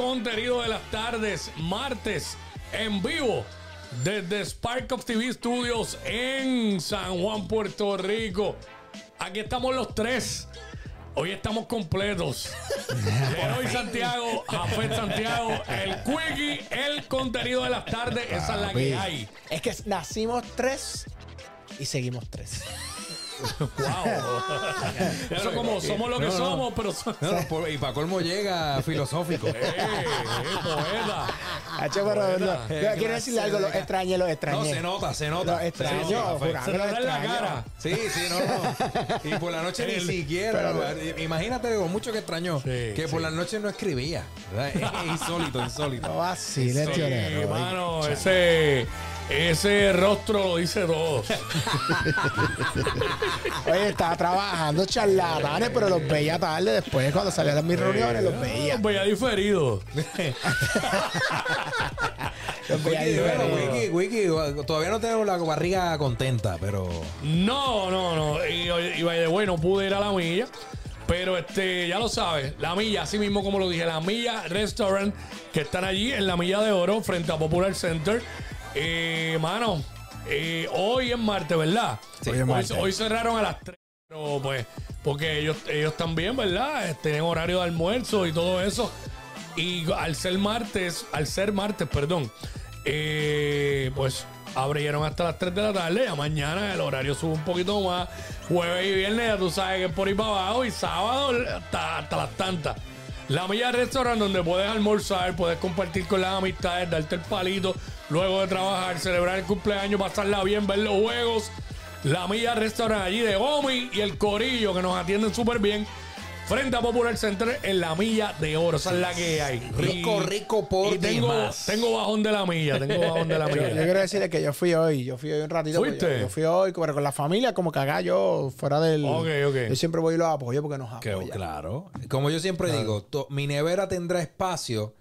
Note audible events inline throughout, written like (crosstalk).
contenido de las tardes, martes, en vivo, desde Spark of TV Studios en San Juan, Puerto Rico. Aquí estamos los tres. Hoy estamos completos. (laughs) Hoy Santiago, Jafet Santiago, el Quickie, el contenido de las tardes. Esa es la que hay. Es que nacimos tres y seguimos tres. Wow. Eso como somos lo que No, no. somos, pero No, no, por- y para colmo llega filosófico. Eh, eh, poeta. Hacho, pero no, Buena. no, quiero decirle algo, lo extrañé, lo No, extrañé. se nota, se nota. Lo sí, café. jurado, Se lo nota en la cara. Sí, sí, no, no. (laughs) Y por la noche El- ni siquiera. pero- ¿no? Imagínate lo mucho que extrañó. Sí, que por sí. la noche no escribía. ¿verdad? Es insólito, insólito. No Sí, ese, ese rostro lo dice todo. Oye, estaba trabajando charlatanes, pero los veía tarde después, cuando salían de mis reuniones, los veía. Los veía diferido. (laughs) Los veía Wiki, bueno. Wiki, Wiki, todavía no tenemos la barriga contenta, pero. No, no, no. Y, y by the way, no pude ir a la milla. Pero este, ya lo sabes, la milla, así mismo como lo dije, la milla restaurant que están allí en la milla de oro frente a Popular Center. Eh, mano, eh, hoy es martes, ¿verdad? Sí, hoy es hoy, martes. hoy cerraron a las 3. Pero pues, porque ellos, ellos también, ¿verdad? Eh, Tienen horario de almuerzo y todo eso. Y al ser martes, al ser martes, perdón, eh, pues abrieron hasta las 3 de la tarde. Ya mañana el horario sube un poquito más. Jueves y viernes, ya tú sabes que es por ahí para abajo. Y sábado hasta, hasta las tantas. La Milla Restaurant donde puedes almorzar, puedes compartir con las amistades, darte el palito, luego de trabajar, celebrar el cumpleaños, pasarla bien, ver los juegos. La Milla Restaurant allí de Omi y el Corillo que nos atienden súper bien. Frente a Popular Center en la Milla de Oro. Esa es la que hay. Rico, rico por y tengo, demás. tengo bajón de la milla, tengo bajón de la Yo, yo milla. quiero decirle que yo fui hoy, yo fui hoy un ratito. ¿Fuiste? Yo, yo fui hoy, pero con la familia, como que acá yo, fuera del. Ok, ok. Yo siempre voy y los apoyo porque nos Que, apoyan. claro. Como yo siempre digo, to- mi nevera tendrá espacio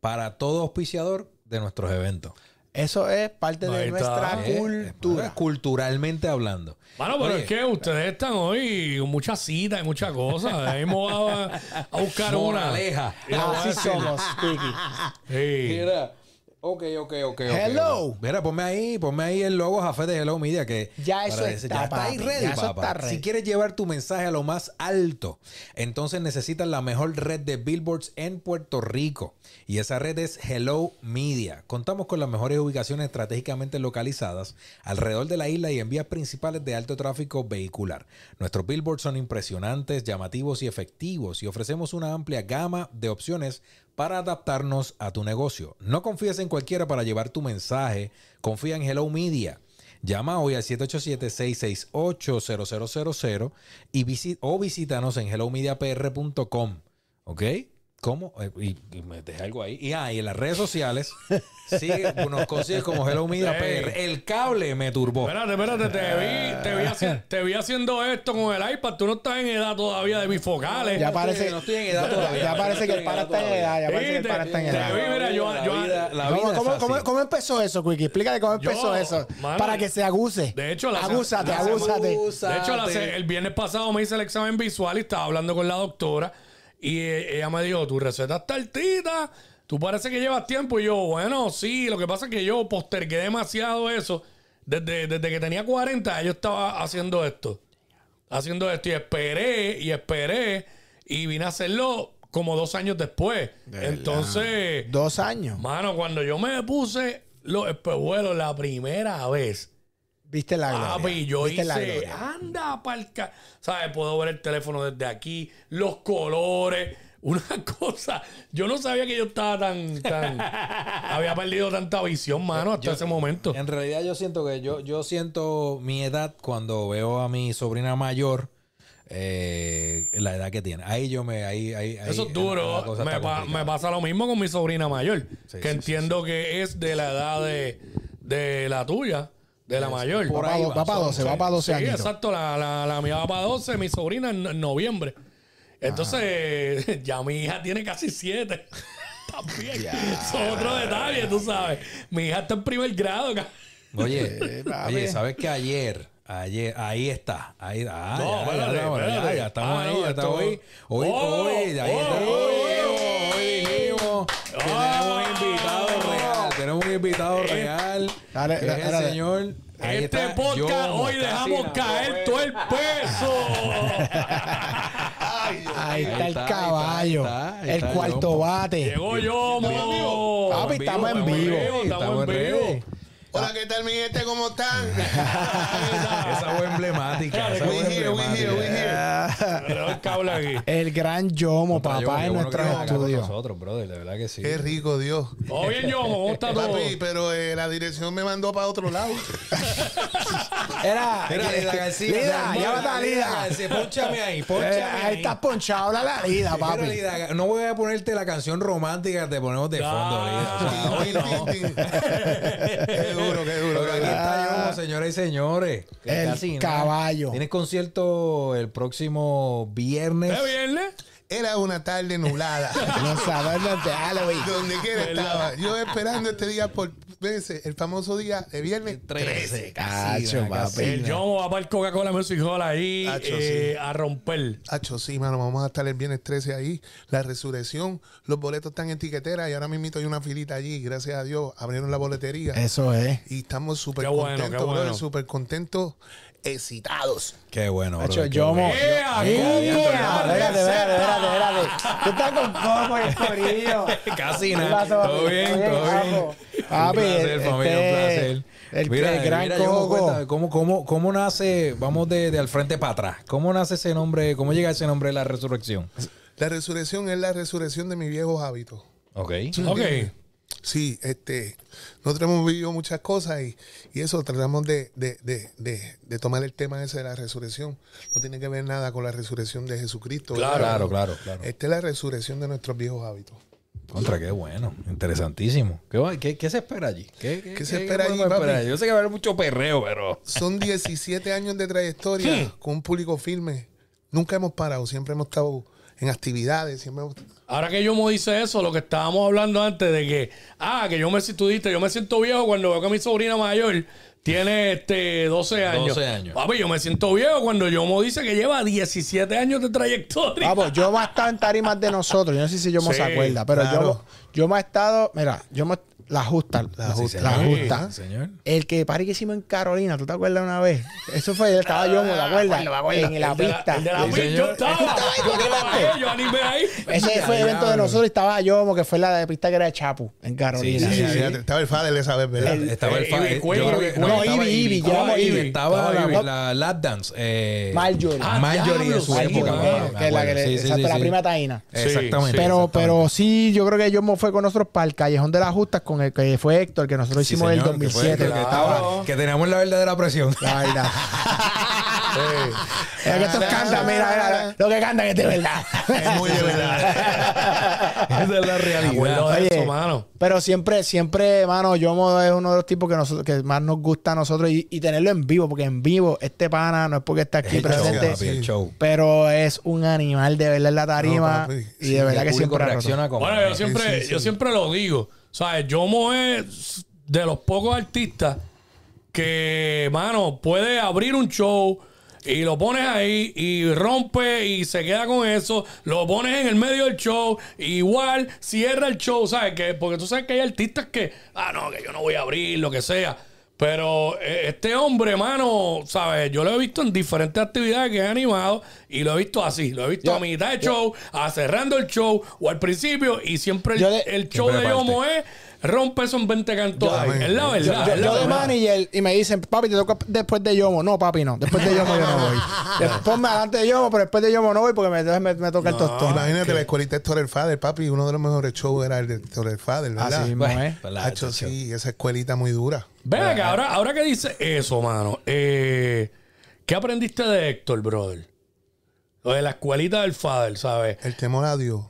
para todo auspiciador de nuestros eventos. Eso es parte Ahí de nuestra Eh, cultura. Culturalmente hablando. Bueno, pero Oye, es que ustedes están hoy con muchas citas y muchas cosas. Voy a, a buscar una. Moraleja. Así somos, Quickie. Sí. Mira. Ok, ok, ok. Hello. Mira, ponme ahí, ponme ahí el logo Jafé de Hello Media que Ya eso para está, ya está ahí ready, ya papá. está ready. Si quieres llevar tu mensaje a lo más alto, entonces necesitas la mejor red de billboards en Puerto Rico. Y esa red es Hello Media. Contamos con las mejores ubicaciones estratégicamente localizadas alrededor de la isla y en vías principales de alto tráfico vehicular. Nuestros billboards son impresionantes, llamativos y efectivos y ofrecemos una amplia gama de opciones para adaptarnos a tu negocio. No confíes en cualquiera para llevar tu mensaje, confía en Hello Media. Llama hoy al 787-668-0000 y visi- o visítanos en hellomediapr.com. ¿Ok? ¿Cómo? Eh, Y, y me dejé algo ahí. Y, ah, y en las redes sociales sigue, nos consigues como Hello Media Ey. PR. El cable me turbó. Espérate, espérate, te vi, te, vi haci- te vi haciendo esto con el iPad. Tú no estás en edad todavía de bifocales. Ya parece, no estoy en edad todavía. Ya parece que el pana está en edad. Ya Sí, parece que el te- pana está en te edad. vi, mira, yo- la yo- vida, la ¿Cómo, vida cómo- cómo- cómo empezó eso, Quickie? Explícate cómo empezó Yo, eso. mano, para que se aguse. de hecho, la- agúzate, agúzate. De hecho, la- el viernes pasado me hice el examen visual y estaba hablando con la doctora. Y eh, ella me dijo: Tu receta está altita. Tú parece que llevas tiempo. Y yo, bueno, sí. Lo que pasa es que yo postergué demasiado eso. Desde, desde que tenía 40, yo estaba haciendo esto. Haciendo esto. Y esperé, y esperé. Y vine a hacerlo como dos años después. Entonces. Dos años. Mano, cuando yo me puse los espejuelos la primera vez, Viste la gloria. papi, yo Viste la hice, gloria. anda palca, ¿sabes? Puedo ver el teléfono desde aquí, los colores, una (laughs) cosa. Yo no sabía que yo estaba tan, tan, había perdido tanta visión, mano, hasta ese momento. En realidad yo siento que yo, yo siento mi edad cuando veo a mi sobrina mayor, eh, la edad que tiene. Ahí yo me... Ahí, ahí, ahí- Eso es la duro. Me, pa- pasa lo mismo con mi sobrina mayor, Sí, que sí, entiendo que es de la edad de, de la tuya, de la mayor. por Va ahí va, va para son- 12, va para 12 Sí, años. exacto. La, la, la mía va para 12, mi sobrina en, en noviembre. Entonces, (laughs) ya mi hija tiene casi 7. (laughs) También. Es otro detalle, tú sabes. Mi hija está en primer grado. (laughs) Oye, oye, ¿sabes que ayer, ayer, ahí está, ahí, ah, No, ya, ya, espérate, ya, ya, espérate. ya estamos Ah, ahí, ya hoy, invitado real. Dale, que dale, es el dale. señor. Ahí Este está, podcast hoy dejamos caer todo el peso. (laughs) Ahí está el ahí caballo. está, ahí el está, cuarto bate. Llegó Yomo. Papi, estamos en vivo. Estamos en vivo. Hola, ¿qué tal mi gente? ¿Cómo están? (laughs) Esa fue emblemática. Esa We fue here, we here, we here. El gran Yomo, papá, qué en nosotros, brother, de verdad que sí. Qué rico, Dios. ¿Todo bien, Yomo? ¿Cómo está todo? Papi, pero eh, la dirección me mandó para otro lado. (laughs) Era. Mira, Lida García. Lida, a Lida Lida. García, Pónchame ahí, pónchame Eh, ahí. estás ponchado, habla la Lida, papi. Lida, no voy a ponerte la canción romántica que te ponemos de fondo, Lida. O sea, hoy no. Duro, qué duro. Pero aquí está Yomo, señoras y señores. El Casi caballo. Tienes concierto el próximo viernes. ¿Es viernes? Era una tarde nublada. (laughs) Los sábados de Halloween. Donde quiera estaba. Yo esperando este día por veces, el famoso día de viernes 13. Cacho, papi. El Yomo va para el Coca-Cola Music Hall ahí Hacho, eh, sí. a romper. Hacho, sí, mano, vamos a estar el viernes 13 ahí. La resurrección, los boletos están en tiquetera y ahora mismo hay una filita allí. Gracias a Dios, abrieron la boletería. Eso es. Y estamos súper bueno, contentos, bueno. súper contentos, excitados. Qué bueno, bro. Hacho, qué Yomo. bueno. ¡Ea, ¡Eh! Coco! Espérate, espérate, espérate, espérate. Tú estás con Coco el corillo. (laughs) Casi ¿Qué nada. Todo bien, ¿Todo bien, todo bien. papo? Papi, un placer, este, familia, un placer. el- mira, el gran mira, Coco. cuéntame, ¿cómo, cómo, ¿Cómo nace, vamos de, de al frente para atrás, cómo nace ese nombre, cómo llega ese nombre de la resurrección? La resurrección es la resurrección de mis viejos hábitos. Ok. Ok. Sí, este, nosotros hemos vivido muchas cosas y, y eso tratamos de, de, de, de, de tomar el tema ese de la resurrección. No tiene que ver nada con la resurrección de Jesucristo. Claro. Claro, claro, claro. Esta es la resurrección de nuestros viejos hábitos. Contra, qué bueno, interesantísimo. ¿Qué, qué, qué se espera allí? ¿Qué, ¿Qué se espera allí, papi? Yo sé que va a haber mucho perreo, pero... Son 17 años de trayectoria (laughs) con un público firme. Nunca hemos parado, siempre hemos estado en actividades, siempre. Ahora que Yomo dice eso, lo que estábamos hablando antes de que, ah, que yo me, si tú dijiste, yo me siento viejo cuando veo que mi sobrina mayor tiene este 12 años. 12 años. Papi, yo me siento viejo cuando Yomo dice que lleva 17 años de trayectoria. Vamos, yo me he estado en tarimas de nosotros. Yo no sé si yo me Sí, se acuerda, pero claro. yo, yo me he estado. Mira, yo me. La justa. La, justa. La señor. justa. Sí, señor. El que party que hicimos en Carolina, ¿tú te acuerdas una vez? Eso fue, estaba yo, ¿te acuerdas? En la Ah, de pista. De yo estaba. Yo ¿tú trabajé, yo animé ahí. Ese fue el evento de nosotros y estaba yo, como que fue la de pista que era de Chapu, en Carolina. Sí, sí, Sí, sí. Estaba el Fader esa vez, ¿verdad? Estaba el eh, fa- Ivy Queen, yo creo Ivy que- Queen. No, Ivy, estaba llamo Ivy. Estaba la, lap dance. Eh, Marjorie. Ah, Marjorie en diablo, su época. La prima Taina. Exactamente. Pero, exactamente. pero sí, yo creo que yo me fue con nosotros para el Callejón de las Justas, con el que fue Héctor, que nosotros Sí, hicimos en el señor, que fue 2007. el que, estaba- que teníamos la verdadera presión. La verdad. (laughs) Es que estos cantan, mira, mira, lo que cantan es de verdad. Es muy de verdad. (laughs) Esa es la realidad. de Oye, eso, mano. Pero siempre, siempre, mano, Yomo es uno de los tipos que, nosotros, que más nos gusta a nosotros y, y tenerlo en vivo, porque en vivo este pana no es porque está aquí show, presente, papi, el show. pero es un animal de verdad en la tarima No, papi, y sí, de verdad que siempre reacciona como... Bueno, yo siempre, sí, yo sí. siempre lo digo. ¿Sabes? Yomo es de los pocos artistas que, mano, puede abrir un show y lo pones ahí y rompe y se queda con eso. Lo pones en el medio del show, igual cierra el show, ¿sabes? Que, porque tú sabes que hay artistas que, ah, no, que yo no voy a abrir, lo que sea. Pero eh, este hombre, mano, ¿sabes? Yo lo he visto en diferentes actividades que he animado y lo he visto así. Lo he visto Yo- a mitad de show, a cerrando el show o al principio y siempre el, Yo le- el show Siempre de parte. Yomo es rompe esos 20 cantos Yo- ahí. Es la Yo, verdad. yo- la yo de manager y me dicen, papi, te toca después de Yomo. No, papi, no. Después de Yomo yo no voy. (laughs) Después, ponme adelante de Yomo, pero después de Yomo no voy porque me, me, me toca el tostón. Imagínate, la escuelita de Torre Fader, papi, uno de los mejores shows era el de Torre Fader, ¿verdad? Así mismo, Bueno, ¿eh? Hacho, sí, esa escuelita muy dura. Ven acá, ahora, ahora que dice eso, mano, eh, ¿qué aprendiste de Héctor, brother? Lo de la escuelita del Father, ¿sabes? El temor a Dios.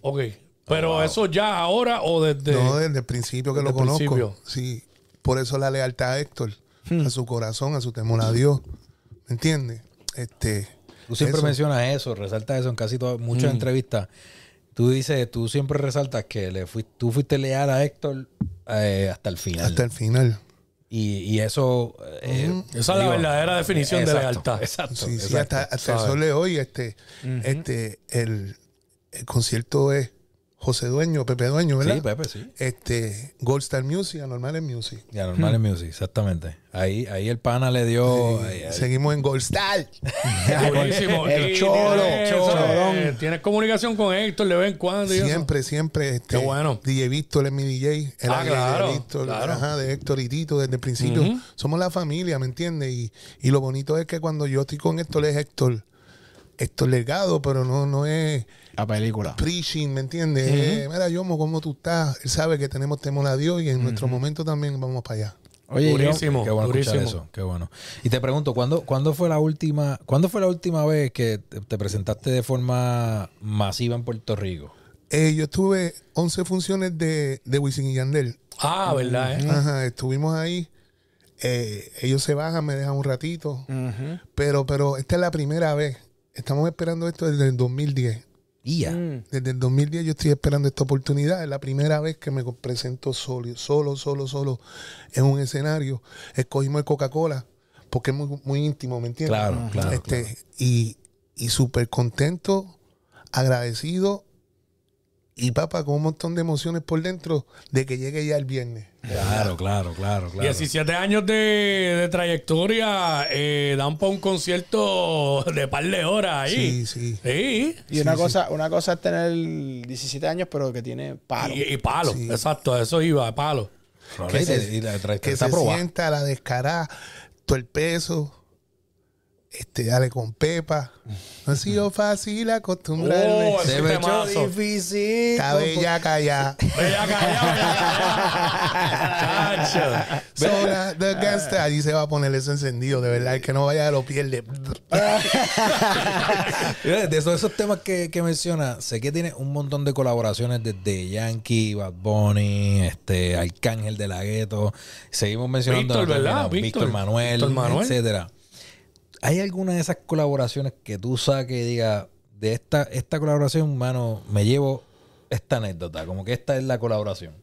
Ok. Pero eso ya ahora o desde. no, desde el principio que desde lo conozco. principio. Sí. Por eso la lealtad a Héctor, a su corazón, a su temor a Dios. ¿Me entiendes? Este. Tú siempre eso. mencionas eso, resaltas eso en casi todas, muchas entrevistas. Tú dices, tú siempre resaltas que le fui- tú fuiste leal a Héctor eh, hasta el final. Hasta el final. y, y eso... eh, Esa es la verdadera definición de lealtad. Exacto. Sí, sí, exacto. hasta, hasta el sol de hoy, este, este, el, el concierto es José Dueño, Pepe Dueño, ¿verdad? Sí, Pepe, sí. Este, Gold Star Music, Anormales Music. Ya, normal en music, exactamente. Ahí, ahí el pana le dio. ahí- ahí- Seguimos en Gold Star. (laughs) Buenísimo. El Y cholo, tienes, eh, Tienes comunicación con Héctor de vez en cuando. y eso? Siempre, siempre. Este, Qué bueno. DJ Víctor es mi DJ. El Ah, claro, de Víctor, claro. ajá, de Héctor y Tito desde el principio. Somos la familia, ¿me entiendes? Y, y lo bonito es que cuando yo estoy con Héctor es Héctor. Héctor Legado, pero no, no es La película. preaching, ¿me entiendes? Eh, mira, Yomo, ¿cómo tú estás? Él sabe que tenemos temor a Dios y en nuestro momento también vamos para allá. Oye, yo, Durísimo. Qué bueno escuchar eso, qué bueno. Y te pregunto, ¿cuándo, ¿cuándo fue la última, ¿cuándo fue la última vez que te, te presentaste de forma masiva en Puerto Rico? Eh, yo tuve 11 funciones de, de Wisin y Yandel. Ah, ¿verdad? eh? Ajá, estuvimos ahí. Eh, ellos se bajan, me dejan un ratito. Pero, pero esta es la primera vez. Estamos esperando esto desde el 2010. Ya. Mm. Desde el 2010 yo estoy esperando esta oportunidad. Es la primera vez que me presento solo, solo, solo, solo en un escenario. Escogimos el Coca-Cola porque es muy, muy íntimo, ¿me entiendes? Claro, claro, Este, Y, y súper contento, agradecido y papá con un montón de emociones por dentro de que llegue ya el viernes. Claro, claro, claro, claro. 17 años de, de trayectoria eh, dan para un concierto de par de horas ahí. Sí, sí. Sí. Y una cosa, una cosa es tener 17 años, pero que tiene palo. Y, y palo, Sí. exacto, eso iba, palo. Claro, que y te- se- y la- que se sienta la descarada, todo el peso, este, dale con pepa. No ha sido fácil acostumbrarme. Oh, Se me echó difícil. Está bellaca ya. Bella callado, Chacho. Sola the gangsta. Allí se va a poner eso encendido, de verdad. El que no vaya lo pierde. (laughs) De esos, esos temas que, que menciona, sé que tiene un montón de colaboraciones desde Yankee, Bad Bunny, este, Arcángel de la Gueto. Seguimos mencionando Víctor, a. Víctor, Víctor. Manuel, Víctor Manuel. etcétera. ¿Hay alguna de esas colaboraciones que tú saques y diga, de esta, esta colaboración, mano, me llevo esta anécdota? Como que esta es la colaboración.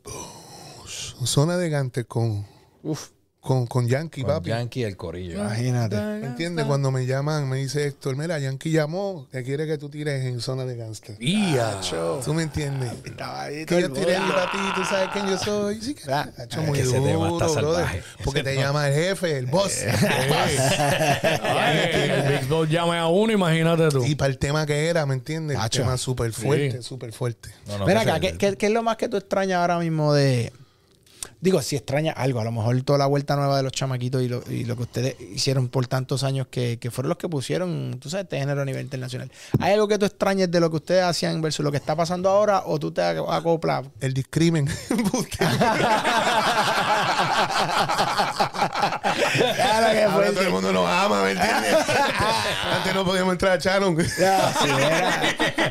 Zona de Gante con, Uf, con, con Yankee, Con papi. Yankee y el corillo. imagínate. ¿Me entiendes? Cuando me llaman, me dice Héctor, mira, Yankee llamó, que quiere que tú tires en zona de gangster. Ia. ¿Tú me entiendes? Estaba ahí todo Que yo tiré para ti, tú sabes quién yo soy. Sí, que Ah, ha hecho es muy duro, brother. Porque te llama el jefe, el boss. (laughs) (laughs) Ay, que el Big Boss llame a uno, imagínate tú. y para el tema que era, ¿me entiendes? El tema súper fuerte, súper fuerte. No, no, Mira acá, se- ¿qué, qué, qué es lo más que tú extrañas ahora mismo de... Digo, si extrañas algo, a lo mejor toda la vuelta nueva de los chamaquitos y lo, y lo que ustedes hicieron por tantos años que, que fueron los que pusieron, tú sabes, este género a nivel internacional. ¿Hay algo que tú extrañes de lo que ustedes hacían versus lo que está pasando ahora o tú te acoplas? El discrimen. (laughs) (laughs) Claro que Ahora fue todo el mundo nos ama, ¿me entiendes? (laughs) Antes no podíamos entrar a Charon. Ya, sí,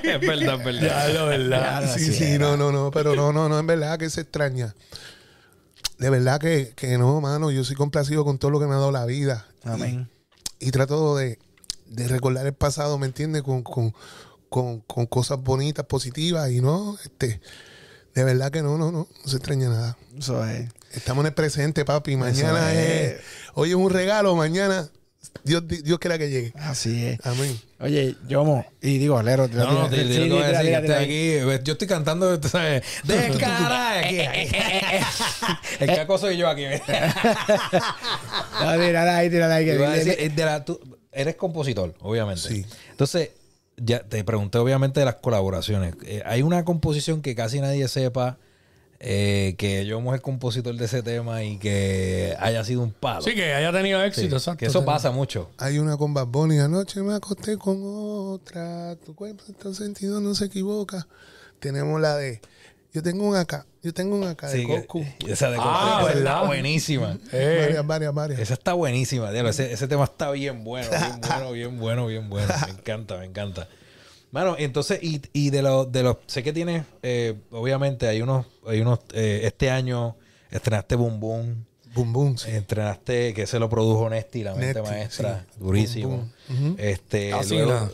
es verdad, es verdad. Ya, lo verdad. Claro, Sí, sí, sí, no, no, no, pero no, no, no, en verdad que se extraña. De verdad que, que no, mano, yo soy complacido con todo lo que me ha dado la vida. Amén. Y, y trato de, de recordar el pasado, ¿me entiendes? Con, con, con, con cosas bonitas, positivas y no, este, de verdad que no, no, no, no se extraña nada. Eso es. Estamos en el presente, papi. Mañana es. es, hoy es un regalo, mañana Dios, Dios quiera que llegue. Así es. Amén. Oye, Yomo, y digo, Alero, No, no, te, sí, te- te voy a tira, decir que estoy aquí. ves, Yo estoy cantando, ¿sabes? De (laughs) cara. aquí, aquí. (laughs) El caco soy yo aquí. (laughs) No, tírala ahí, tírala ahí. que Iba a dile- decir, es de la- tú eres compositor, obviamente. Sí. Entonces, ya te pregunté obviamente de las colaboraciones. Eh, hay una composición que casi nadie sepa eh, que yo es el compositor de ese tema y que haya sido un palo. Sí, que haya tenido Sí, éxito, exacto. que eso pasa mucho. Hay una con Bad Bunny. Anoche me acosté con otra. Tu cuerpo en todo sentido no se equivoca. Tenemos la de. Yo tengo un acá. Yo tengo un acá de Sí, que- Coco. esa de Ah, Coco, esa ¿verdad? está buenísima. Eh, Varias, varias, varias. Esa está buenísima, diablo. Ese, ese tema está bien bueno, bien (laughs) bueno, bien bueno, bien bueno. Me encanta, me encanta. Mano, entonces, y, y de los, de los, sé que tienes, eh, obviamente, hay unos, hay unos, eh, este año estrenaste Boom Boom, Boom, boom. sí. estrenaste, que se lo produjo Nesti, la mente Nesti, maestra, sí. durísimo. Boom, boom. Ujú. Este, Así luego,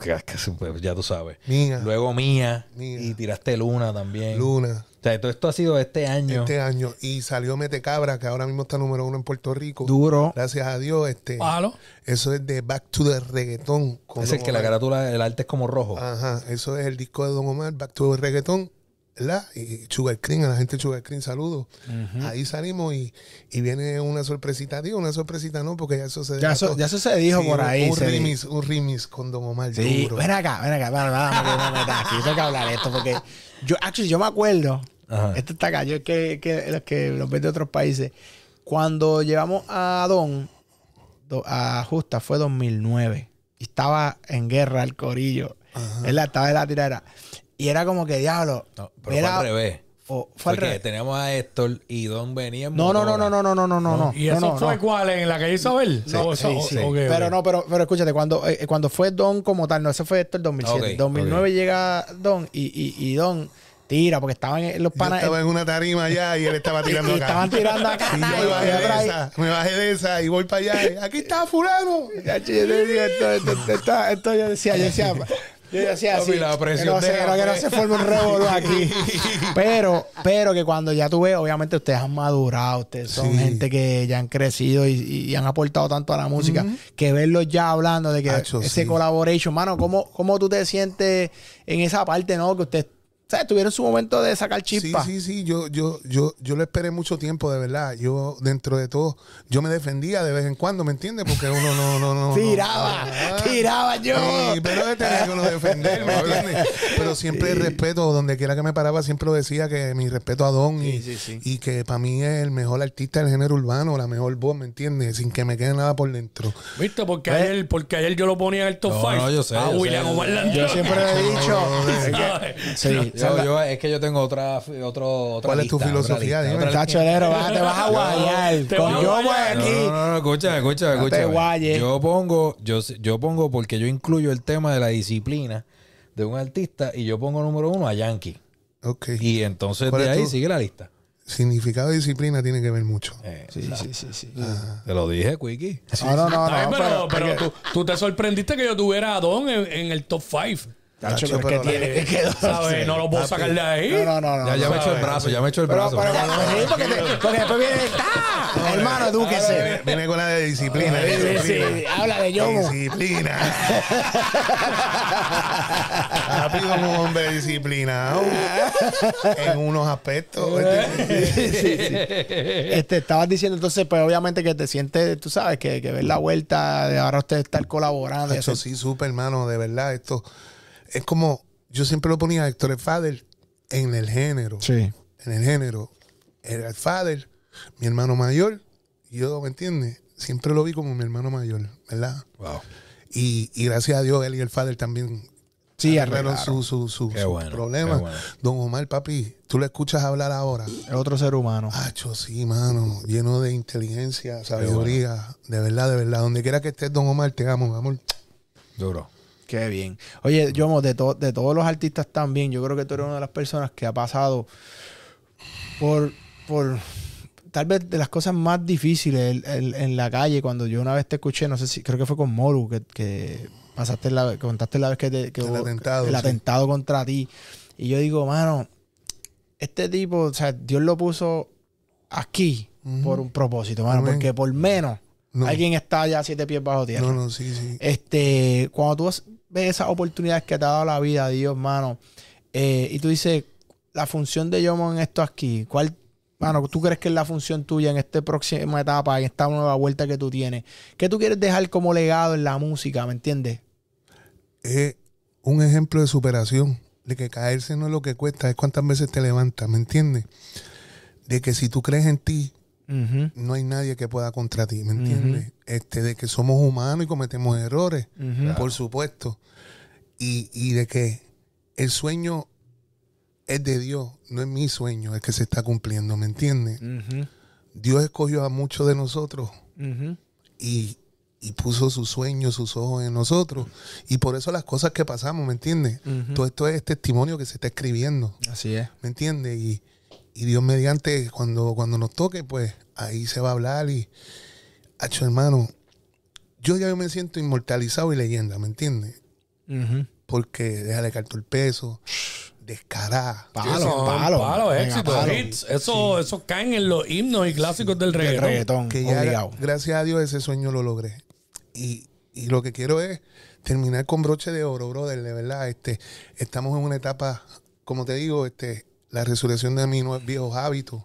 que super- (laughs) ya tú sabes. Mía. Luego Mía, Mía. y tiraste Luna también. Luna. O sea, todo esto ha sido este año. Este año. Y salió Mete Cabra, que ahora mismo está número uno en Puerto Rico. Duro. Gracias a Dios. Este, palo. eso es de Back to the Reggaeton. con es el que la carátula, el arte es como rojo. Ajá, eso es el disco de Don Omar, Back to the Reggaeton. ¿Verdad? Y Sugar Cream, a la gente de Sugar Cream, saludos. Ahí salimos y, y viene una sorpresita, digo, una sorpresita no, porque ya eso se Ya eso- ya eso se dijo por un- ahí, Un, remix, un remix con Don Omar Sí, duro. ven acá, ven acá, ven, ven, ven, ven, ven aquí, tengo que hablar de esto porque yo, actually, yo me acuerdo, Ajá. esto está acá, yo que, que los que los ven de otros países, cuando llevamos a Don, do- a Justa, fue 2009, y estaba en guerra el corillo, él estaba en la tirada, y era como que diablo, No, pero era- fue al revés. o- fue Fue al que revés. teníamos a Héctor y Don venía en No, no, no, no, no, no, no, no, no, no. ¿Y eso no, fue no. cuál? ¿En la calle Isabel? No, Sí, eso- sí. ok, ok. Pero no, pero, pero escúchate, cuando, eh, cuando fue Don como tal, no, ese fue esto el 2007. Ok, 2009 ok. llega Don y, y, y Don tira, porque estaban en los Yo panas. estaba en una tarima allá y él estaba (laughs) tirando y acá. estaban tirando acá, Y yo y me bajé de esa, me bajé de esa y voy para allá. y, Aquí está fulano. Ya, che, yo decía, esto, esto, esto, esto, esto yo decía, yo decía, yo decía así, Papi, la presión que no, de se, la que no se forme un revolú aquí. (laughs) Pero, pero que cuando ya tú ves, obviamente ustedes han madurado, ustedes son Sí. gente que ya han crecido y, y han aportado tanto a la música, que verlos ya hablando de que Acho, ese sí. collaboration, mano, ¿cómo, ¿cómo tú te sientes en esa parte, no? Que ustedes, ¿sabes? Tuvieron su momento de sacar Sí, chispa. sí, sí, yo, yo, yo, yo lo esperé mucho tiempo, de verdad. Yo, dentro de todo, yo me defendía de vez en cuando, ¿me entiendes? Porque uno no, no, no. no- Tiraba, Ah. tiraba yo. Sí, pero tenía que uno defender, ¿me (laughs) entiendes? Pero siempre el respeto, donde quiera que me paraba, siempre lo decía que mi respeto a Don y, Sí, sí, sí. y que para mí es el mejor artista del género urbano, la mejor voz, ¿me entiendes? Sin que me quede nada por dentro. ¿Viste? Porque ayer, porque ayer yo lo ponía en el top No, 5. no, yo sé, A yo William sé. Yo siempre le he dicho. (laughs) Sí, Yo, yo- es que yo tengo otra, otro, otra ¿Cuál es tu filosofía? Dime. te vas a guayar. te Con vas a yo voy. No, aquí. no, no, no, escucha, escucha, No te escucha. guayes. Yo pongo, yo, yo pongo porque yo incluyo el tema de la disciplina de un artista y yo pongo número uno a Yankee. Ok. Y entonces ¿Cuál de ahí tu- sigue la lista. Significado de disciplina tiene que ver mucho. Eh, Sí, sí, sí, sí. Te lo dije, Quickie. No, no, no, no, pero, pero que- tú, tú te sorprendiste que yo tuviera a Don en, en el top 5. Tacho, Tacho, pero pero tiene que quedar. ¿Sabes? No lo puedo sacar de ahí. No, no, no. Ya, me echó el brazo, ya me echó el Pero, brazo. pero, sí, porque, te- porque después viene. ¡Ah! Hermano, edúquese. Viene con la de disciplina. Sí, sí. Habla de Yomo. Disciplina. Rápido un hombre disciplinado en unos aspectos. Este, estabas diciendo entonces, pues obviamente que te sientes, tú sabes, que, que ver la vuelta de ahora usted estar colaborando. Eso sí, súper, hermano, de verdad. Esto es como, yo siempre lo ponía a Héctor el Fader en el género. Sí. En el género. Era el Fader, mi hermano mayor. Y yo, ¿me entiendes? Siempre lo vi como mi hermano mayor, ¿verdad? Wow. Y, y gracias a Dios, él y el Fader también Sí, arreglaron su, su, su, Qué sus bueno, problemas. qué bueno. Don Omar, papi, tú lo escuchas hablar ahora. Es otro ser humano. Hacho, sí, mano. Lleno de inteligencia, sabiduría. De verdad, de verdad. Donde quiera que estés, Don Omar, te amo, amor. Duro. Qué bien. Oye, yo de, to- de todos los artistas también, yo creo que tú eres una de las personas que ha pasado por, por tal vez de las cosas más difíciles en, la calle. Cuando yo una vez te escuché, no sé si, creo que fue con Moru, que, que pasaste la, contaste la vez que, te, que El hubo- atentado, el sí. atentado contra ti. Y yo digo, mano, este tipo, o sea, Dios lo puso aquí por un propósito, mano, Amén. porque por menos No. alguien está ya siete pies bajo tierra. No, no, sí, sí. Este, cuando tú ves esas oportunidades que te ha dado la vida, Dios, mano, eh, y tú dices, la función de Yomo en esto aquí, ¿cuál, mano, tú crees que es la función tuya en esta próxima etapa, en esta nueva vuelta que tú tienes? ¿Qué tú quieres dejar como legado en la música, me entiendes? Es un ejemplo de superación. De que caerse no es lo que cuesta, es cuántas veces te levantas, ¿me entiendes? De que si tú crees en ti, No hay nadie que pueda contra ti, ¿me entiendes? Este, de que somos humanos y cometemos errores, por supuesto. Y, y de que el sueño es de Dios, no es mi sueño, es que se está cumpliendo, ¿me entiendes? Dios escogió a muchos de nosotros y, y puso sus sueños, sus ojos en nosotros. Y por eso las cosas que pasamos, ¿me entiendes? Todo esto es testimonio que se está escribiendo, Así es. ¿me entiendes? Y, y Dios mediante, cuando, cuando nos toque, pues ahí se va a hablar y, hacho hermano, yo ya me siento inmortalizado y leyenda, ¿me entiendes? Ujú. Porque déjale caer todo el peso, descarada. Palo, palo. palo, éxito, palo. hits. Eso, eso caen en los himnos y clásicos del El reggaetón. reggaetón, que ya, gracias a Dios, ese sueño lo logré. Y, y lo que quiero es terminar con broche de oro, brother, de verdad. Este, estamos en una etapa, como te digo, este, la resurrección de mis viejos hábitos.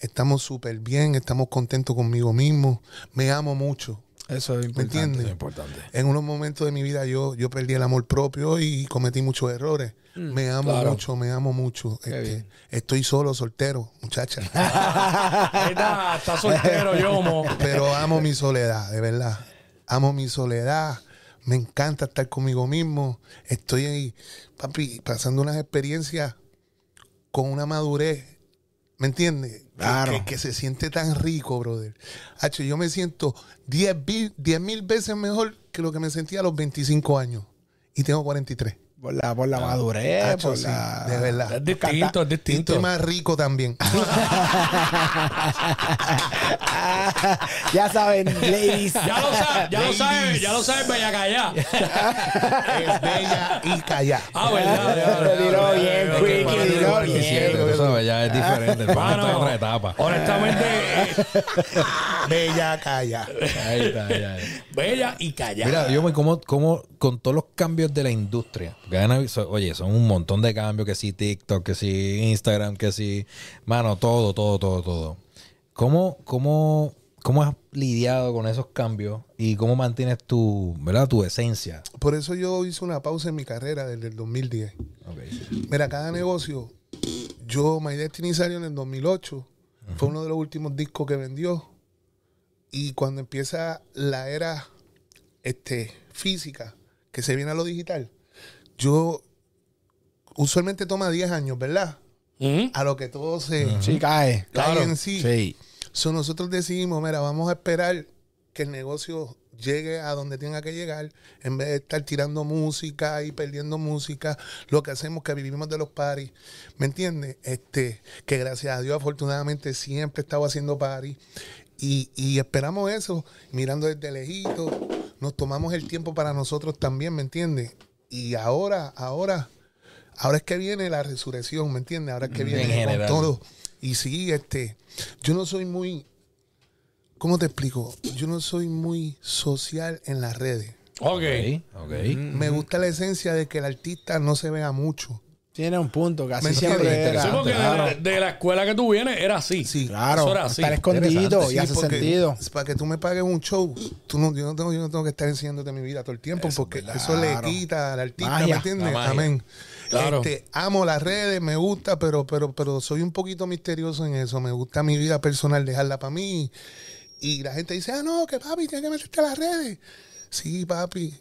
Estamos súper bien, estamos contentos conmigo mismo. Me amo mucho. Eso es ¿Me importante. entiendes? Es importante. En unos momentos de mi vida yo, yo perdí el amor propio y cometí muchos errores. me amo claro. mucho, me amo mucho. Este, estoy solo, soltero, muchacha. (laughs) Está, está soltero, (laughs) Yomo. Pero amo mi soledad, de verdad. Amo mi soledad. Me encanta estar conmigo mismo. Estoy ahí, papi, pasando unas experiencias con una madurez. ¿Me entiendes? Que- Claro. Que, que se siente tan rico, brother. Hacho, yo me siento 10 mil, 10 mil veces mejor que lo que me sentía a los 25 años. Y tengo 43. Por la, por la madurez, Hacho, por sí, la... de verdad. Es distinto, es Y distinto. estoy más rico también. ya saben, ladies. Ya lo sabes, ya lo sabes, ya lo sabes, Bella Callá. es bella y callada. Ah, verdad. Te tiró bien, Quickie, bien. 47, tú sabes, ya es diferente. En otra etapa. Honestamente, eh, Bella calla. Ahí está, ya. Bella y callada. Mira, yo me como, como con todos los cambios de la industria. Oye, son un montón de cambios, que sí TikTok, que sí Instagram, que sí, mano, todo, todo, todo, todo. ¿Cómo, cómo, cómo has lidiado con esos cambios y cómo mantienes tu, ¿verdad? tu esencia? Por eso yo hice una pausa en mi carrera desde el 2010. Ok. Mira, cada negocio, yo, My Destiny salió en el 2008. Fue uno de los últimos discos que vendió. Y cuando empieza la era este, física, que se viene a lo digital, yo usualmente toma 10 años, ¿verdad? A lo que todo se Sí, cae. cae Claro. en sí. Sí. So, nosotros decidimos, mira, vamos a esperar que el negocio llegue a donde tenga que llegar, en vez de estar tirando música y perdiendo música, lo que hacemos que vivimos de los paris, ¿me entiendes? Este, que gracias a Dios afortunadamente siempre estaba haciendo paris y, y esperamos eso, mirando desde lejito, nos tomamos el tiempo para nosotros también, ¿me entiendes? Y ahora, ahora, ahora es que viene la resurrección, ¿me entiendes? Ahora es que En viene con todo. Y sí, este, yo no soy muy, ¿cómo te explico? Yo no soy muy social en las redes. Ok. Ok, ok. Me gusta la esencia de que el artista no se vea mucho. Tiene un punto, casi Me siempre era. Sí, porque de, Claro. la, de la escuela que tú vienes era así. Sí. Claro, Eso era así. estar escondido y Sí, hace porque sentido. Para que tú me pagues un show, tú no, yo, no tengo, yo no tengo que estar enseñándote mi vida todo el tiempo, porque eso le quita al artista, Magia. ¿me entiendes? Amén. Claro. Este, amo las redes, me gusta, pero, pero, pero soy un poquito misterioso en eso. Me gusta mi vida personal, dejarla para mí. Y la gente dice, ah, no, que papi, tienes que meterte a las redes. Sí, papi,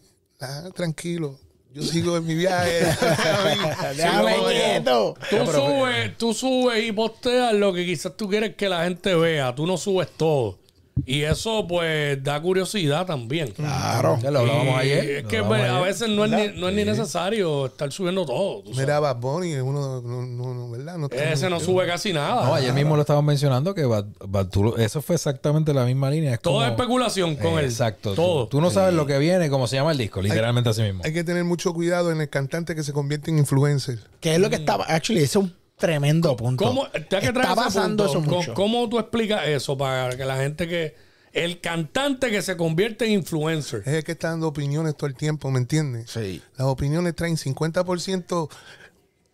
ah, tranquilo. Yo sigo en mi viaje. (laughs) Déjame Sí, quieto. Tú subes, tú subes y posteas lo que quizás tú quieres que la gente vea. Tú no subes todo. Y eso, pues, da curiosidad también. Claro. Ya lo hablábamos Y ayer. Es que pues, a veces no es, ni, no es ni necesario estar subiendo todo. Mira, Bad Bunny es uno, no, no, no, ¿verdad? Ese no sube casi nada. No, ayer mismo lo estaban mencionando que Bad- Bad- tú lo- eso fue exactamente la misma línea. Es todo como- es especulación con él. Exacto. Tú- Todo. Tú, no sabes lo que viene, como se llama el disco, literalmente así mismo. Hay que tener mucho cuidado en el cantante que se convierte en influencer. Que es lo que estaba. Actually, ese es un tremendo punto. ¿Cómo, ya que traes Está pasando punto, eso ¿cómo- mucho. ¿Cómo tú explicas eso para que la gente que. El cantante que se convierte en influencer. Es el que está dando opiniones todo el tiempo, ¿me entiendes? Sí. Las opiniones traen 50%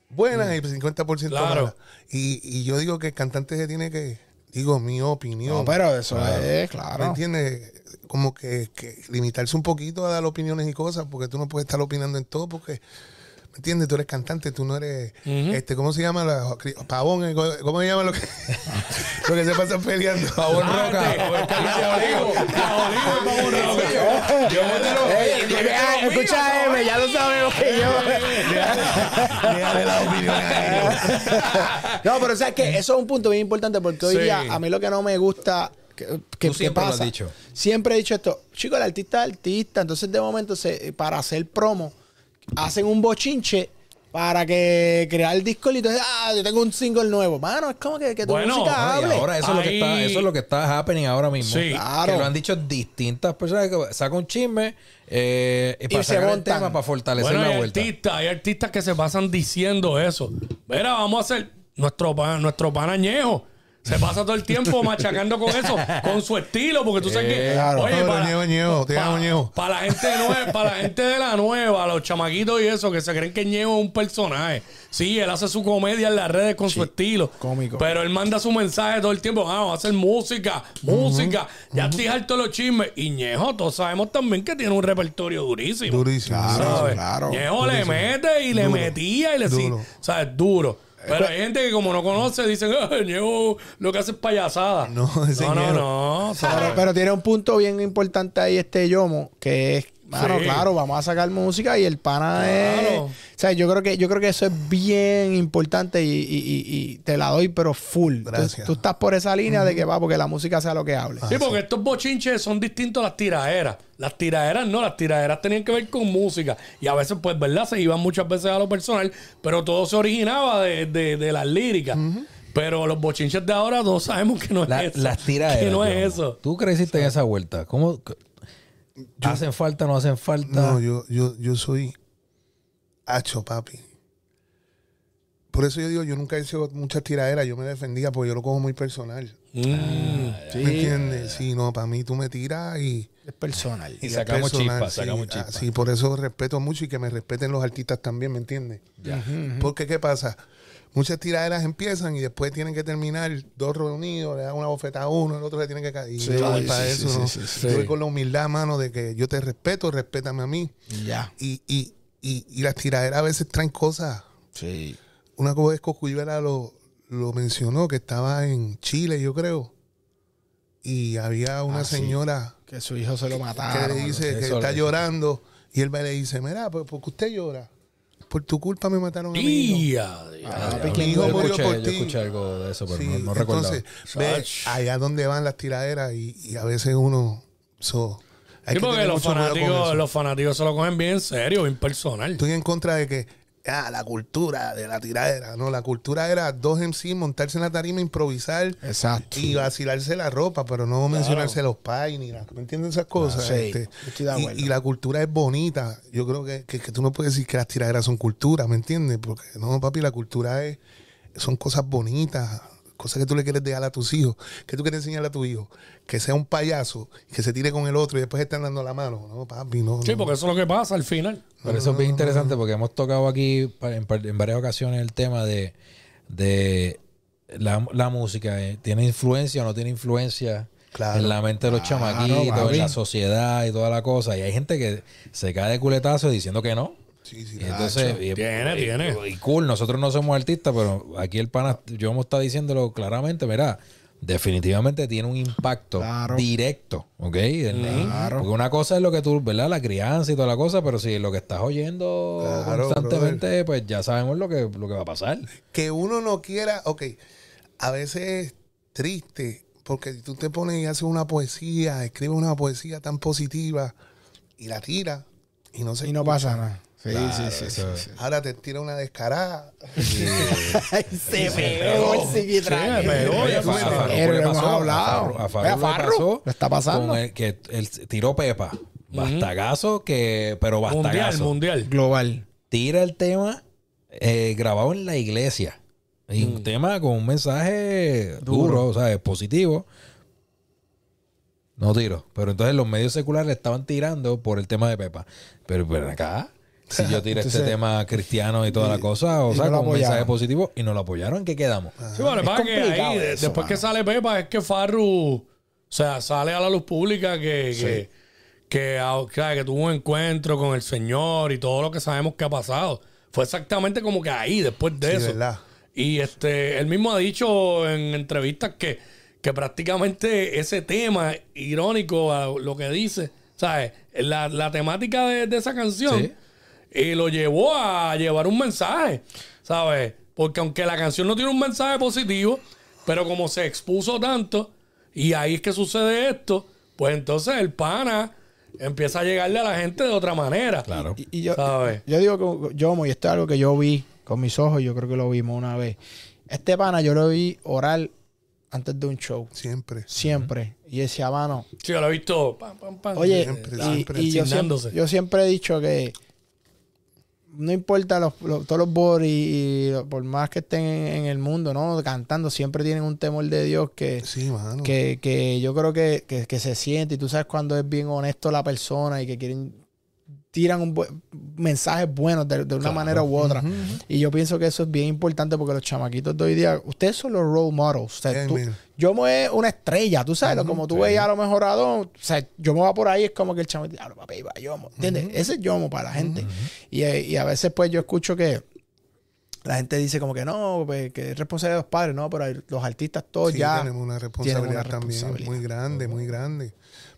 buenas y 50% Claro. malas. Y, y yo digo que el cantante se tiene que, digo, mi opinión. No, pero eso es, ¿Me claro. entiendes? Como que, que limitarse un poquito a dar opiniones y cosas, porque tú no puedes estar opinando en todo, porque, ¿me entiendes? Tú eres cantante, tú no eres, este, ¿cómo se llama? La, pavón, eh, ¿cómo se llama lo que, (laughs) lo que se pasan peleando? Pavón Roca. escucha, M, ya lo sabemos que yo. Déjale la opinión a ellos. (laughs) No, pero sabes que eso es un punto bien importante porque hoy día a mí lo que no me gusta que, que- Tú que siempre lo has pasa. dicho. Siempre he dicho esto, chicos, el artista es artista, entonces de momento se, para hacer promo hacen un bochinche para que crear el disco y entonces, ah, yo tengo un single nuevo. Mano, es como que, que tu Bueno, música No, y hable. ahora eso es, lo que está, eso es lo que está happening ahora mismo. Sí. Claro. Que lo han dicho distintas personas que saca un chisme eh, y para se sacar el montan. tema para fortalecer Bueno, la hay vuelta. artistas, hay artistas que se pasan diciendo eso. Mira, vamos a hacer nuestro, nuestro panañejo. Se pasa todo el tiempo machacando con eso, con su estilo, porque tú sabes que. claro. Oye, para, te para la gente nueva, para la gente de la nueva, los chamaquitos y eso, que se creen que Ñejo es un personaje. Sí, él hace su comedia en las redes con su estilo. cómico. Pero él manda su mensaje todo el tiempo. Ah, va a hacer música, música. Ya estoy harto de los chismes. Y Ñejo, todos sabemos también que tiene un repertorio durísimo. Durísimo. Claro. ¿sabes? claro. Ñejo le mete y le Duro. metía y le sí, Duro. ¿sabes? Duro. Pero hay gente que como no conoce dicen, "Ah, Ñejo lo que hace es payasada. No, no, no, no. Pero, pero tiene un punto bien importante ahí este Yomo, que es, mano, Sí. claro, vamos a sacar música y el pana es... Claro. O sea, yo creo que, yo creo que eso es bien importante y, y- y- y te la doy, pero full. Gracias. Tú, estás por esa línea de que va, porque la música sea lo que hable. Sí, porque estos bochinches son distintos a las tiraderas. Las tiraderas no, las tiraderas tenían que ver con música. Y a veces, pues, ¿verdad? Se iban muchas veces a lo personal, pero todo se originaba de, de- de las líricas. Pero los bochinches de ahora todos sabemos que no es La- eso. las tiraderas. Que no es eso. ¿Tú creciste en esa vuelta? ¿Cómo? ¿Hacen falta no hacen falta? No, yo, yo, yo soy hacho, papi. Por eso yo digo, yo nunca he hecho muchas tiraderas, yo me defendía porque yo lo cojo muy personal. Mm. ¿Me entiendes? Sí, no, para mí tú me tiras y... Es personal. Y es sacamos personal, chispas, sí. sacamos Ah, chispas. Sí, por eso respeto mucho y que me respeten los artistas también, ¿me entiendes? Porque, ¿qué pasa? Muchas tiraderas empiezan y después tienen que terminar dos reunidos, le dan una bofetada a uno, el otro le tiene que caer. Sí, yo voy sí, para sí, eso, sí, ¿no? Yo voy con la humildad, mano, de que yo te respeto, respétame a mí. Ya. Y, y, y, y las tiraderas a veces traen cosas. Sí. Una cosa es Cocuyuela lo, lo mencionó, que estaba en Chile, yo creo. Y había una Ah, señora Que su hijo se lo que mataron. le dice que está llorando y él va y le dice, mira, pues porque usted llora. Por tu culpa me mataron a mi hijo. Ah, a- ¿quién Mi hijo yo, murió escuché, por yo ti. escuché algo de eso, pero Sí, no, no recuerdo. entonces, ve allá donde van las tiraderas y, y a veces uno... so, hay Sí, que porque los fanáticos, los fanáticos se lo cogen bien en serio, bien personal. Estoy en contra de que ah, la cultura de la tiradera. No, la cultura era dos en sí, montarse en la tarima, improvisar Exacto. y vacilarse la ropa, pero no mencionarse los pais ni nada. ¿Me entienden esas cosas? sí, Este, estoy de y- la cultura es bonita. Yo creo que, que- que tú no puedes decir que las tiraderas son cultura, ¿me entiendes? Porque no, papi, la cultura es son cosas bonitas, cosas que tú le quieres dejar a tus hijos. que tú quieres enseñarle a tu hijo? Que sea un payaso, que se tire con el otro y después estén dando la mano. No, papi, no. Sí, no. porque eso es lo que pasa al final. Pero eso es bien interesante porque hemos tocado aquí en, varias ocasiones el tema de, de la, la música. eh, ¿Tiene influencia o no tiene influencia Claro. en la mente de los Claro, chamaquitos, en la sociedad y toda la cosa? Y hay gente que se cae de culetazo diciendo que no. Sí, sí, Y entonces, y- Tiene, y- tiene. Y cool, nosotros no somos artistas, pero aquí el pana, yo hemos estado diciéndolo claramente, mira, definitivamente tiene un impacto Claro. directo, ¿ok? El- Claro. Porque una cosa es lo que tú, ¿verdad? La crianza y toda la cosa, pero si lo que estás oyendo Claro, constantemente, pues ya sabemos lo que, lo que va a pasar. que uno no quiera, ok, a veces es triste, porque si tú te pones y haces una poesía, escribes una poesía tan positiva y la tiras y no se Y no escucha. pasa nada. Sí, sí, sí, sí, eso- sí. Ahora te tira una descarada. (laughs) Ay, se pegó el Sí, psiquiatra. me pegó, a le pasó, hablado. A Farru, pasó le está pasando. con el que él tiró Pepa, bastagazo que, pero Mundial, bastagazo. mundial. Global. tira el tema eh, grabado en la iglesia. Y un tema con un mensaje duro, o sea, positivo. No tiro. Pero entonces los medios seculares le estaban tirando por el tema de Pepa. Pero, pero acá, si yo tiro este Entonces- tema cristiano y toda la cosa, o sea, no con un mensaje positivo y no lo apoyaron, ¿en qué quedamos? Sí, bueno, Es pasa que ahí, eso, después que sale Pepa, es que Farru, o sea, sale a la luz pública que, que, que, ah, que- que tuvo un encuentro con el Señor y todo lo que sabemos que ha pasado. Fue exactamente como que ahí, después de Sí, eso. ¿verdad? Y este, él mismo ha dicho en entrevistas que, que prácticamente ese tema irónico a lo que dice, ¿sabes? La, la temática de, de esa canción Sí. Y lo llevó a llevar un mensaje, ¿sabes? Porque aunque la canción no tiene un mensaje positivo, pero como se expuso tanto, y ahí es que sucede esto, pues entonces el pana empieza a llegarle a la gente de otra manera. Claro. Y, y yo, ¿Sabes? yo digo que yo, y esto es algo que yo vi con mis ojos, yo creo que lo vimos una vez. Este pana yo lo vi orar antes de un show, Siempre. siempre. Y decía, mano, Sí, yo lo he visto. pam, pam, pam, oye, Siempre, y, siempre. y yo, signándose. siempre, yo siempre he dicho que, no importa los, los- todos los boris y, y por más que estén en, en el mundo, ¿no? Cantando, siempre tienen un temor de Dios que, Sí, mano. que, que yo creo que, que- que se siente y tú sabes cuando es bien honesto la persona y que quieren tiran un buen- mensajes buenos de, de una Claro. manera u otra. Y yo pienso que eso es bien importante porque los chamaquitos de hoy día, ustedes son los role models. O sea, tú- yo me una estrella, tú sabes, como tú sí. veías a lo mejor a Don, o sea, yo me voy por ahí, es como que el chamaquito, diablo, papi, va yomo, ¿entiendes? Ese es yomo para la gente. y, eh, y a veces pues yo escucho que la gente dice como que no, pues, que es responsabilidad de los padres, no, pero los artistas todos Sí, ya tenemos una responsabilidad también responsabilidad. muy grande, muy grande.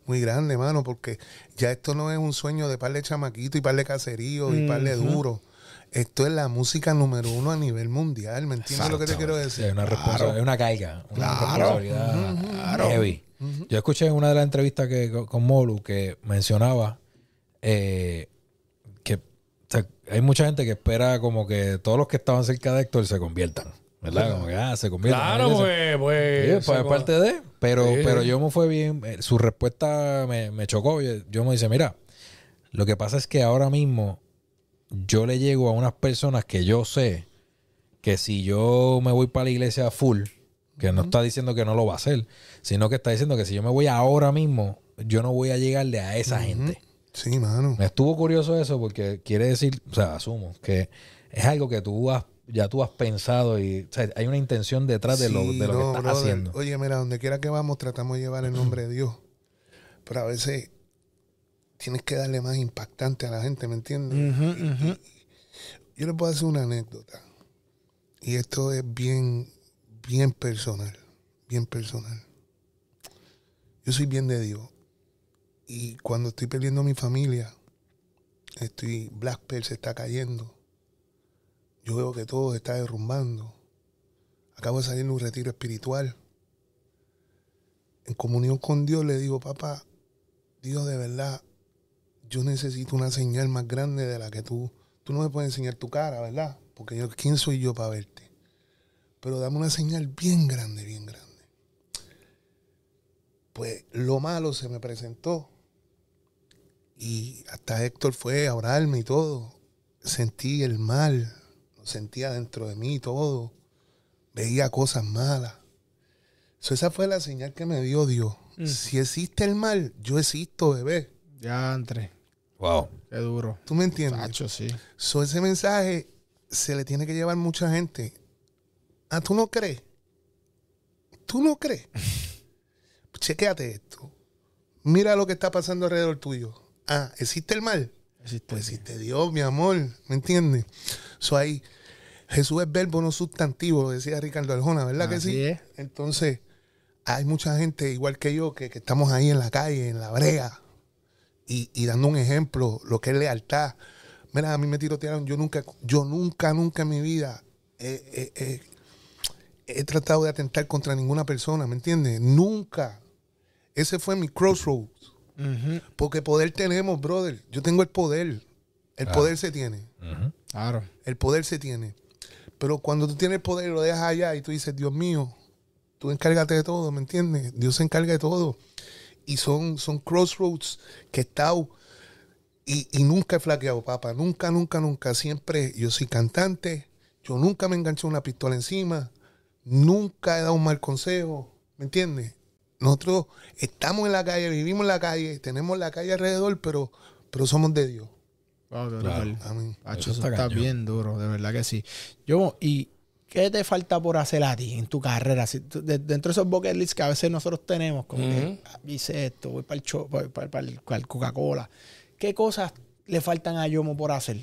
Muy grande, mano, porque ya esto no es un sueño de par de chamaquito y par de caserío y par de duro. Esto es la música número uno a nivel mundial, ¿me entiendes lo que te quiero decir? una responsabilidad, una carga, una Claro. responsabilidad heavy. Yo escuché en una de las entrevistas que con- con Molu que mencionaba eh, que o sea, hay mucha gente que espera como que todos los que estaban cerca de Héctor se conviertan, ¿verdad? Como que ah, se conviertan. Claro, pues, pues. Sí, pues, parte de, pero, Sí. pero yo me fue bien, eh, su respuesta me, me chocó. Yo, yo me dice, mira, lo que pasa es que ahora mismo yo le llego a unas personas que yo sé que si yo me voy para la iglesia full, que no está diciendo que no lo va a hacer, sino que está diciendo que si yo me voy ahora mismo, yo no voy a llegarle a esa gente. Sí, mano. Me estuvo curioso eso porque quiere decir, o sea, asumo que es algo que tú has, ya tú has pensado y o sea, hay una intención detrás de lo, de lo no, que estás brother. haciendo. Oye, mira, donde quiera que vamos, tratamos de llevar el nombre de Dios. Pero a veces tienes que darle más impactante a la gente, ¿me entiendes? Yo le puedo hacer una anécdota. Y esto es bien, bien personal. Bien personal. Yo soy bien de Dios. Y cuando estoy perdiendo mi familia, estoy, Black Pearl se está cayendo. Yo veo que todo se está derrumbando. Acabo de salir de un retiro espiritual. En comunión con Dios le digo, papá, Dios de verdad, yo necesito una señal más grande de la que tú. Tú no me puedes enseñar tu cara, ¿verdad? Porque yo, ¿quién soy yo para verte? Pero dame una señal bien grande, bien grande. Pues lo malo se me presentó. Y hasta Héctor fue a orarme y todo. Sentí el mal, sentía dentro de mí todo. Veía cosas malas. So, esa fue la señal que me dio Dios. Si existe el mal, yo existo, bebé. Ya, entre. Wow. Qué duro. ¿Tú me entiendes? Tacho, sí. So, ese mensaje se le tiene que llevar mucha gente. Ah, ¿tú no crees? ¿Tú no crees? (laughs) Chequéate esto. Mira lo que está pasando alrededor tuyo. Ah, ¿existe el mal? Existe. Pues existe Dios, mi amor. ¿Me entiendes? So, ahí, Jesús es verbo, no sustantivo, lo decía Ricardo Arjona, ¿verdad que sí? es. Entonces, hay mucha gente, igual que yo, que, que estamos ahí en la calle, en la brea, y, y dando un ejemplo, lo que es lealtad. Mira, a mí me tirotearon, yo nunca, yo nunca, nunca en mi vida he, he- he- he tratado de atentar contra ninguna persona, ¿me entiendes? Nunca. Ese fue mi crossroads. Porque poder tenemos, brother. Yo tengo el poder. El poder se tiene. Claro. El poder se tiene. Pero cuando tú tienes poder y lo dejas allá y tú dices, Dios mío, tú encárgate de todo, ¿me entiendes? Dios se encarga de todo. Y son, son crossroads que he estado y, y nunca he flaqueado, papá. Nunca, nunca, nunca. Siempre yo soy cantante. Yo nunca me enganché una pistola encima. Nunca he dado un mal consejo. ¿Me entiendes? Nosotros estamos en la calle, vivimos en la calle, tenemos la calle alrededor, pero, pero somos de Dios. Wow, Claro. Eso está cañón. bien duro, de verdad que sí. Yo, ¿y qué te falta por hacer a ti en tu carrera? Si tú- de- dentro de esos bucket lists que a veces nosotros tenemos, como que ah, hice esto, voy para el, show, para, para- para el- el Coca-Cola. ¿Qué cosas le faltan a Yomo por hacer?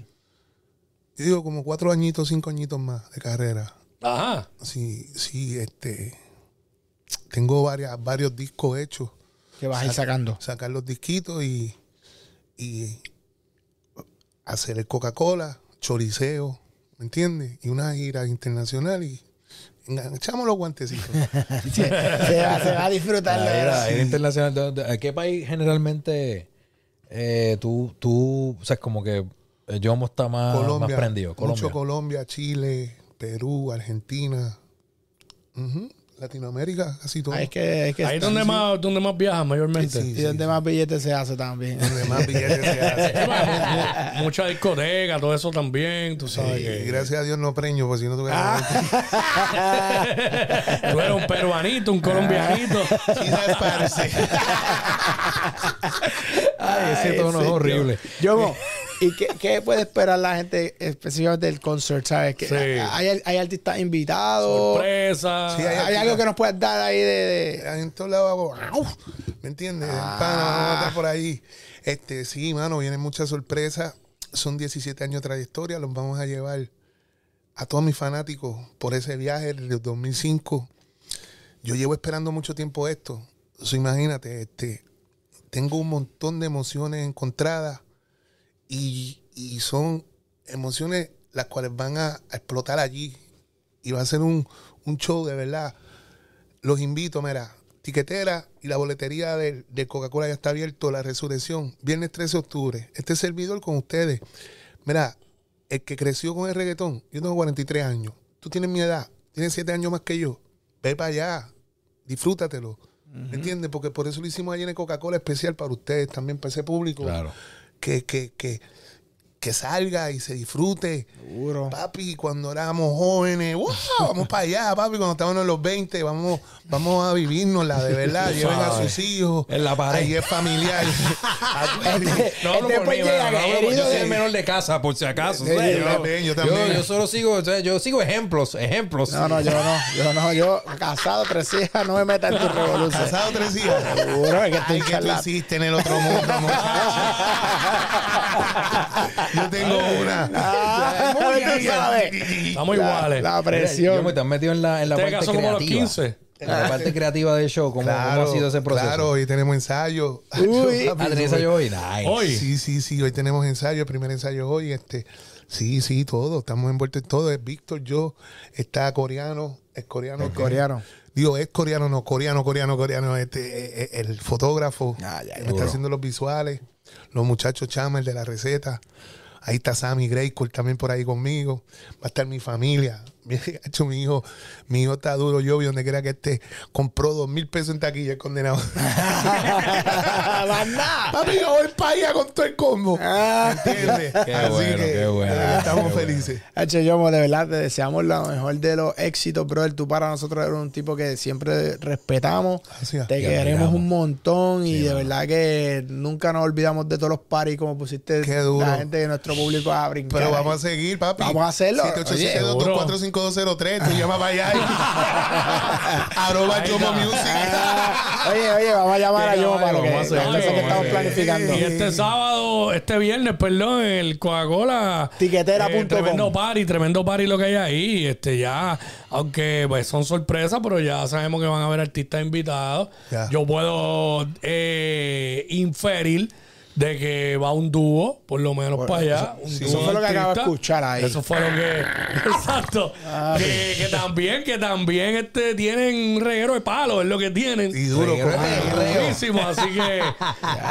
Yo digo como cuatro añitos, cinco añitos más de carrera. Ajá. Sí, sí, este. Tengo varias, varios discos hechos. ¿Qué vas a ir sacando? Sacar los disquitos y, y hacer el Coca-Cola, choriceo, ¿me entiendes? Y una gira internacional y echamos los guantecitos. (laughs) se, va, se va a disfrutar. de La gira internacional. ¿de- de- ¿A qué país generalmente eh, tú, tú, o sea, como que eh, Yomo está más, más prendido? Colombia. Mucho Colombia, Chile, Perú, Argentina. Ujú. Latinoamérica, casi todo. Ahí es que, es que Ahí es donde más, donde más viajas mayormente. Sí, Y donde más billetes se hace también. Donde más (laughs) billetes se hace. Mucha discoteca, todo eso también, tú sabes Y gracias a Dios no preño, porque si no tuviera. (laughs) (laughs) tú eres un peruanito, un colombianito. Quizás parece. Ay, ese tono es horrible. Yo, ¿y qué, qué puede esperar la gente específicamente del concert? ¿Sabes? Que Sí. hay, hay artistas invitados. Sorpresa. Sí, Hay, hay algo que nos puedas dar ahí de. de- En todos lados hago. ¡au! ¿Me entiendes? Ah. Pana, vamos a estar por ahí. Este, sí, mano, vienen muchas sorpresas. Son 17 años de trayectoria. Los vamos a llevar a todos mis fanáticos por ese viaje del 2005. Yo llevo esperando mucho tiempo esto. O sea, imagínate, este, tengo un montón de emociones encontradas y, y son emociones las cuales van a, a explotar allí. Y va a ser un, un show de verdad. Los invito, mira, tiquetera y la boletería de, de Coca-Cola ya está abierto, la resurrección, viernes 13 de octubre. Este servidor con ustedes. Mira, el que creció con el reggaetón, yo tengo 43 años, tú tienes mi edad, tienes 7 años más que yo, ve para allá, disfrútatelo. ¿Me entiendes? Porque por eso lo hicimos allí en Coca-Cola especial para ustedes, también para ese público. Claro. Que, que, que, que salga y se disfrute. Seguro. Papi, cuando éramos jóvenes, ¡wow! (laughs) vamos para allá, papi, cuando estábamos en los 20, vamos, vamos a vivirnosla, de (laughs) verdad. Lleven a sus hijos. En la pared. Ahí es familiar. (laughs) Este, No hablo este por pues mí, llega no hablo por- herido yo soy de- el menor de casa, por si acaso. Sí, o sea, yo también, yo también. yo solo sigo, o sea, yo sigo ejemplos, ejemplos. No, no, yo no. Yo no. Yo, casado, tres hijas, no me metas en tu revolución. Casado tres hijas. Seguro, es que estoy Ay, que tú hiciste en el otro mundo, muchacho. Yo tengo una. Ah, tú sabes. Estamos iguales. la presión. Yo me te has metido en la, en la Este parte caso como a los creativa. 15. En la parte creativa del show, ¿cómo, Claro, cómo ha sido ese proceso? Claro, hoy tenemos ensayo. (laughs) Uy. Ah, ¿tenés ensayo hoy? Nice. Hoy. Sí, sí, sí, hoy tenemos ensayo, el primer ensayo hoy, este, sí, sí, todo, estamos envueltos en todo, es Víctor, yo, está coreano, es coreano. Que- coreano. Digo, es coreano, no, coreano, coreano, coreano, este, eh, eh, el fotógrafo, Ah, ya, me está haciendo los visuales, los muchachos Chama, el de la receta, ahí está Sammy Greycourt también por ahí conmigo, va a estar mi familia, mi, (laughs) hecho, mi hijo, mi hijo está duro, yo vi donde quiera que esté, compró dos mil pesos en taquilla el condenado. (laughs) Papi, yo voy para allá con todo el combo. Ah. ¿Entiendes? Qué bueno, qué bueno, eh, estamos qué bueno. felices. H. Yomo, de verdad, te deseamos lo mejor de los éxitos, brother. Tú para nosotros eres un tipo que siempre respetamos. Gracias. Te queremos un montón y de verdad que nunca nos olvidamos de todos los paris como pusiste Qué duro. la gente de nuestro público a brincar. Pero vamos a seguir, papi. Vamos a hacerlo. 787-245-203. Tú llama para allá. y- (laughs) Arroba Yomo. Music. Ah, oye, oye, vamos a llamar a Yomo para lo que, caballo, vamos a hacer, que estamos planificando. Y este sábado, este viernes, perdón, el Coca-Cola. Tiquetera.com. eh, tremendo party, tremendo party lo que hay ahí. Este ya, aunque pues son sorpresas, pero ya sabemos que van a haber artistas invitados. Ya. Yo puedo eh, inferir de que va un dúo, por lo menos para allá. un sí, dúo eso fue lo que acabo de escuchar ahí. Eso fue lo que. (laughs) Exacto. Ah, que, que también, que también este, tienen un reguero de palo, es lo que tienen. Y duro. Durísimo, así que.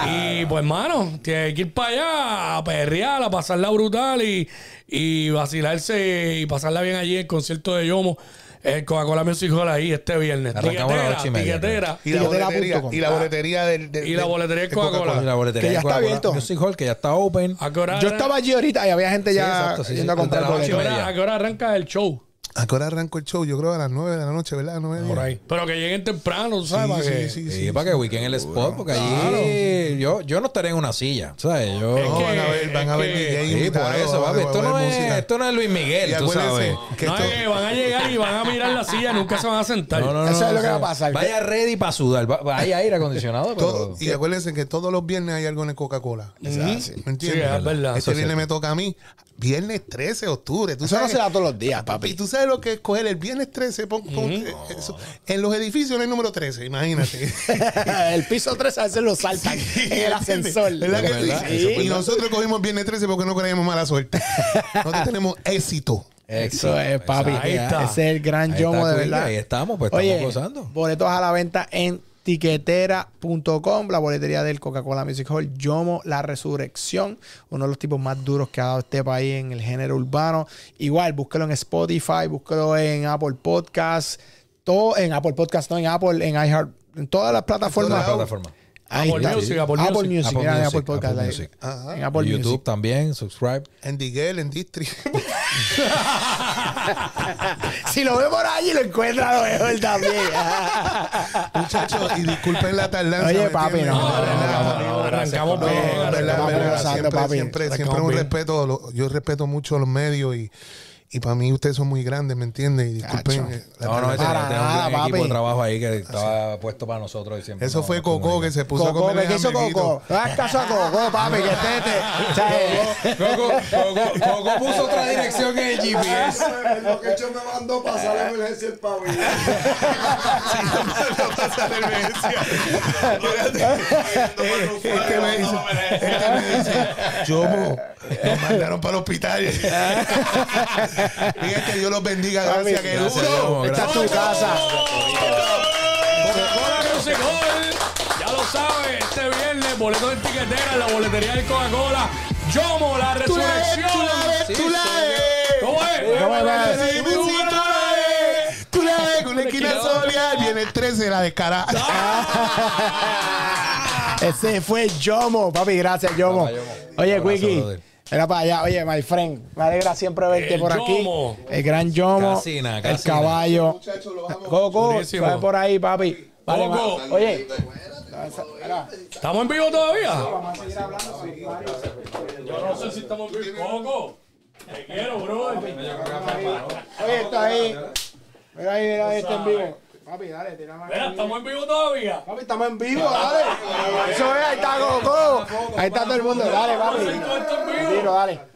(laughs) y pues, mano, tiene que ir para allá a perrear, a pasarla brutal y, y vacilarse y pasarla bien allí en el concierto de Yomo. El Coca-Cola Music Hall ahí este viernes. Arrancamos a las ocho y media, tiquetera. Y la boletería. Y la boletería del. del- Y la del- boletería del de Coca-Cola. Y la boletería Que ya de está Coca-Cola abierto. Music Hall, que ya está open. ¿A qué hora Yo arran- estaba allí ahorita y había gente ya exacto, sí, yendo sí. a comprar Desde las ¿a qué ocho y boletos. media. a qué hora arranca el show? ¿A qué hora arrancó el show? Yo creo a las 9 de la noche, ¿verdad? 9 Por ahí. Pero que lleguen temprano, tú ¿sabes? que- sí, sí, Sí, sí. para que ubiquen el spot, porque allí yo, yo no estaré en una silla, ¿sabes? Yo, Es No, que- van a ver, van a ver que- DJ sí, por eso, va- papi. Esto no, es, esto no es Luis Miguel, tú acuérdense sabes. no, esto- es que van a llegar y van a mirar la silla, nunca se van a sentar. No, no, no. Eso es lo que va a pasar. Vaya ready para sudar. Va- Vaya aire acondicionado, pero... todo- y acuérdense que todos los viernes hay algo en el Coca-Cola. ¿Me Sí, entiendes? es verdad. Este viernes me toca a mí. Viernes 13 de octubre. ¿Tú Eso no sabes? se da todos los días, Y papi. tú sabes lo que es coger el viernes 13. pon- pon- eso. En los edificios no hay número 13, imagínate. (laughs) el piso 3 a veces lo saltan en el ascensor. ¿Verdad que sí? Sí. Y nosotros cogimos viernes 13 porque no creíamos mala suerte. Nosotros tenemos éxito. Eso es, papi. Ahí está. Ese es el gran Ahí yomo, está, de verdad. ahí estamos, pues, Oye, estamos gozando. boletos a la venta en tiquetera.com, la boletería del Coca-Cola Music Hall, Yomo, La Resurrección, uno de los tipos más duros que ha dado este país en el género urbano. Igual, búsquelo en Spotify, búsquelo en Apple Podcasts, todo en Apple Podcast, no en Apple, en iHeart, en plataformas. Todas las plataformas. Ahí Apple está. Music, Apple Apple Music. Music, Apple Music, Apple Podcast. Apple ahí. Music. Ajá. En Apple YouTube Music. también, subscribe. En Diguel, en District. (laughs) Si lo ve por allí, lo encuentra lo mejor también. (laughs) Muchachos, y disculpen la tardanza. Oye, ¿me papi, no, arrancamos, bien. siempre, siempre, un respeto. yo respeto mucho a los medios y, y para mí ustedes son muy grandes, ¿me entienden? Y disculpen. Cacho. eh, la No, no, ese- Para nada, un equipo papi. de trabajo ahí que estaba puesto para nosotros y siempre. Eso nos- fue Coco que se puso a Coco, comer ¿qué hizo Coco? No hagas caso a Coco, (laughs) papi, que tete. (laughs) Coco, Coco, Coco puso otra dirección en el GPS. Lo que hecho me mandó pasar la emergencia el pabellón. (laughs) Este me dice, este me dice, Yomo, nos mandaron para el hospital. Fíjate, Dios los bendiga, gracias, que Gracias, duro. Esta es tu casa. Ya lo sabes, este viernes, boletos de tiquetera en la boletería de Coca-Cola. Yomo, la Tú la ves, resurrección. tú la ves, tú la ves. ¿Cómo es? Tú la ves. Tú la ves con la esquina solear. Viene el 13, la descarada. (laughs) Ese fue Yomo, papi, gracias, Yomo. Papá Yomo. Oye, brother. Era para allá. Oye, my friend, me alegra siempre verte El por aquí. Yomo. El gran Yomo, Casina, el casina. caballo. Los amo. Coco, sube por ahí, papi. Vale, Coco. ma- Oye, ¿Estamos en vivo todavía? Yo no sé si estamos en vivo. Coco, te quiero, bro. oye, está ahí. Mira ahí, mira ahí, está en vivo. Papi, dale, tírame Mira, aquí. ¿estamos en vivo todavía? Papi, estamos en vivo, dale. Eso es, ahí está Coco. Ahí está todo el mundo. Dale, papi. Tiro, dale.